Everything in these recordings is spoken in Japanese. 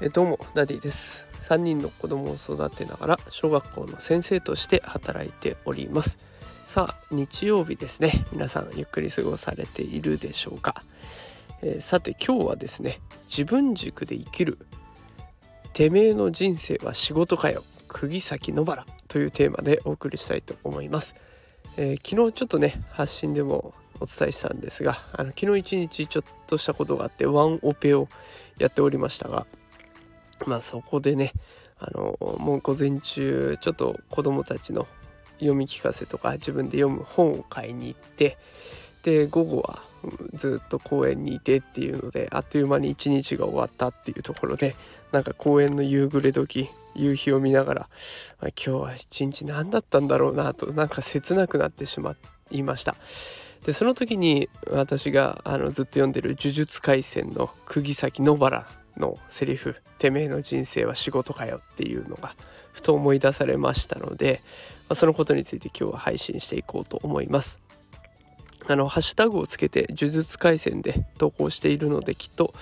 えどうもダディです。3人の子供を育てながら小学校の先生として働いております。さあ日曜日ですね。皆さんゆっくり過ごされているでしょうか、えー、さて今日はですね自分軸で生きるてめえの人生は仕事かよ釘崎野薔薇というテーマでお送りしたいと思います、えー、昨日ちょっとね発信でもお伝えしたんですがあの昨日一日ちょっとしたことがあってワンオペをやっておりましたがまあそこでねあのもう午前中ちょっと子供たちの読み聞かせとか自分で読む本を買いに行ってで午後はずっと公園にいてっていうのであっという間に一日が終わったっていうところでなんか公園の夕暮れ時夕日を見ながら今日は一日何だったんだろうなとなんか切なくなってしまいました。でその時に私があのずっと読んでる「呪術廻戦」の釘崎野原のセリフ「てめえの人生は仕事かよ」っていうのがふと思い出されましたので、まあ、そのことについて今日は配信していこうと思います。あのハッシュタグをつけて呪術廻戦で投稿しているのできっと、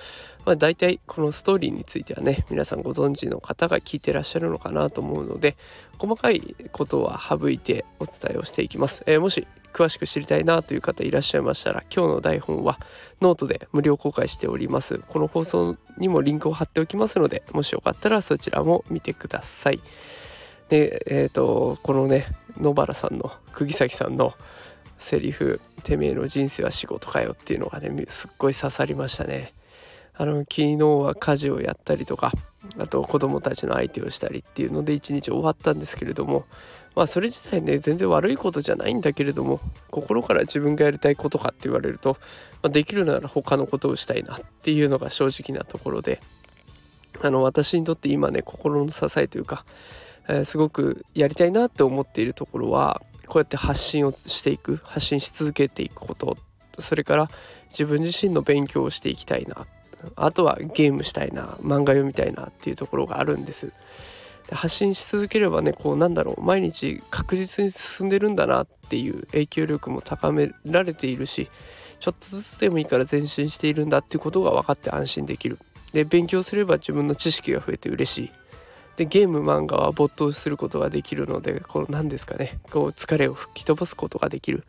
まあ、大体このストーリーについてはね皆さんご存知の方が聞いてらっしゃるのかなと思うので細かいことは省いてお伝えをしていきます、えー、もし詳しく知りたいなという方いらっしゃいましたら今日の台本はノートで無料公開しております。この放送にもリンクを貼っておきますのでもしよかったらそちらも見てください。でえっ、ー、とこのね野薔薇さんの釘崎さんのセリフ「てめえの人生は仕事かよ」っていうのがねすっごい刺さりましたね。あの昨日は家事をやったりとかあと子供たちの相手をしたりっていうので一日終わったんですけれどもまあそれ自体ね全然悪いことじゃないんだけれども心から自分がやりたいことかって言われると、まあ、できるなら他のことをしたいなっていうのが正直なところであの私にとって今ね心の支えというか、えー、すごくやりたいなって思っているところはこうやって発信をしていく発信し続けていくことそれから自分自身の勉強をしていきたいなあとはゲームしたいな漫画読みたいなっていうところがあるんです。発信し続ければねこうなんだろう毎日確実に進んでるんだなっていう影響力も高められているしちょっとずつでもいいから前進しているんだっていうことが分かって安心できる。で勉強すれば自分の知識が増えて嬉しい。でゲーム漫画は没頭することができるのでこの何ですかね。こう疲れを吹き飛ばすことができる。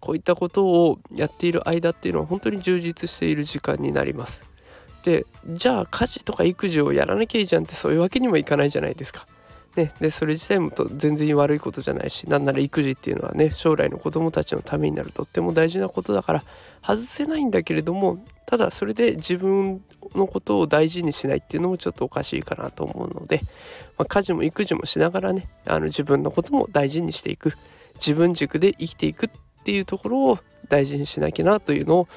こういったことをやっている間っていうのは本当に充実している時間になります。でじゃあ家事とか育児をやらなきゃいいじゃんってそういうわけにもいかないじゃないですか。ね、でそれ自体もと全然悪いことじゃないしなんなら育児っていうのはね将来の子供たちのためになるとっても大事なことだから外せないんだけれどもただそれで自分のことを大事にしないっていうのもちょっとおかしいかなと思うので、まあ、家事も育児もしながらねあの自分のことも大事にしていく自分軸で生きていくっていうところを大事にしなきゃなというのを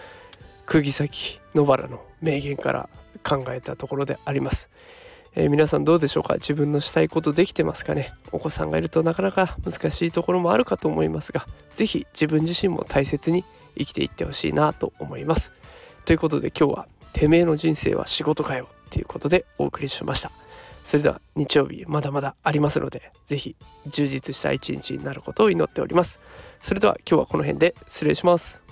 釘崎野原の名言から考えたところであります。えー、皆さんどうでしょうか？自分のしたいことできてますかね？お子さんがいるとなかなか難しいところもあるかと思いますが是非自分自身も大切に生きていってほしいなと思います。ということで今日は「てめえの人生は仕事かよ」っていうことでお送りしました。それでは日曜日まだまだありますので是非充実した一日になることを祈っております。それでは今日はこの辺で失礼します。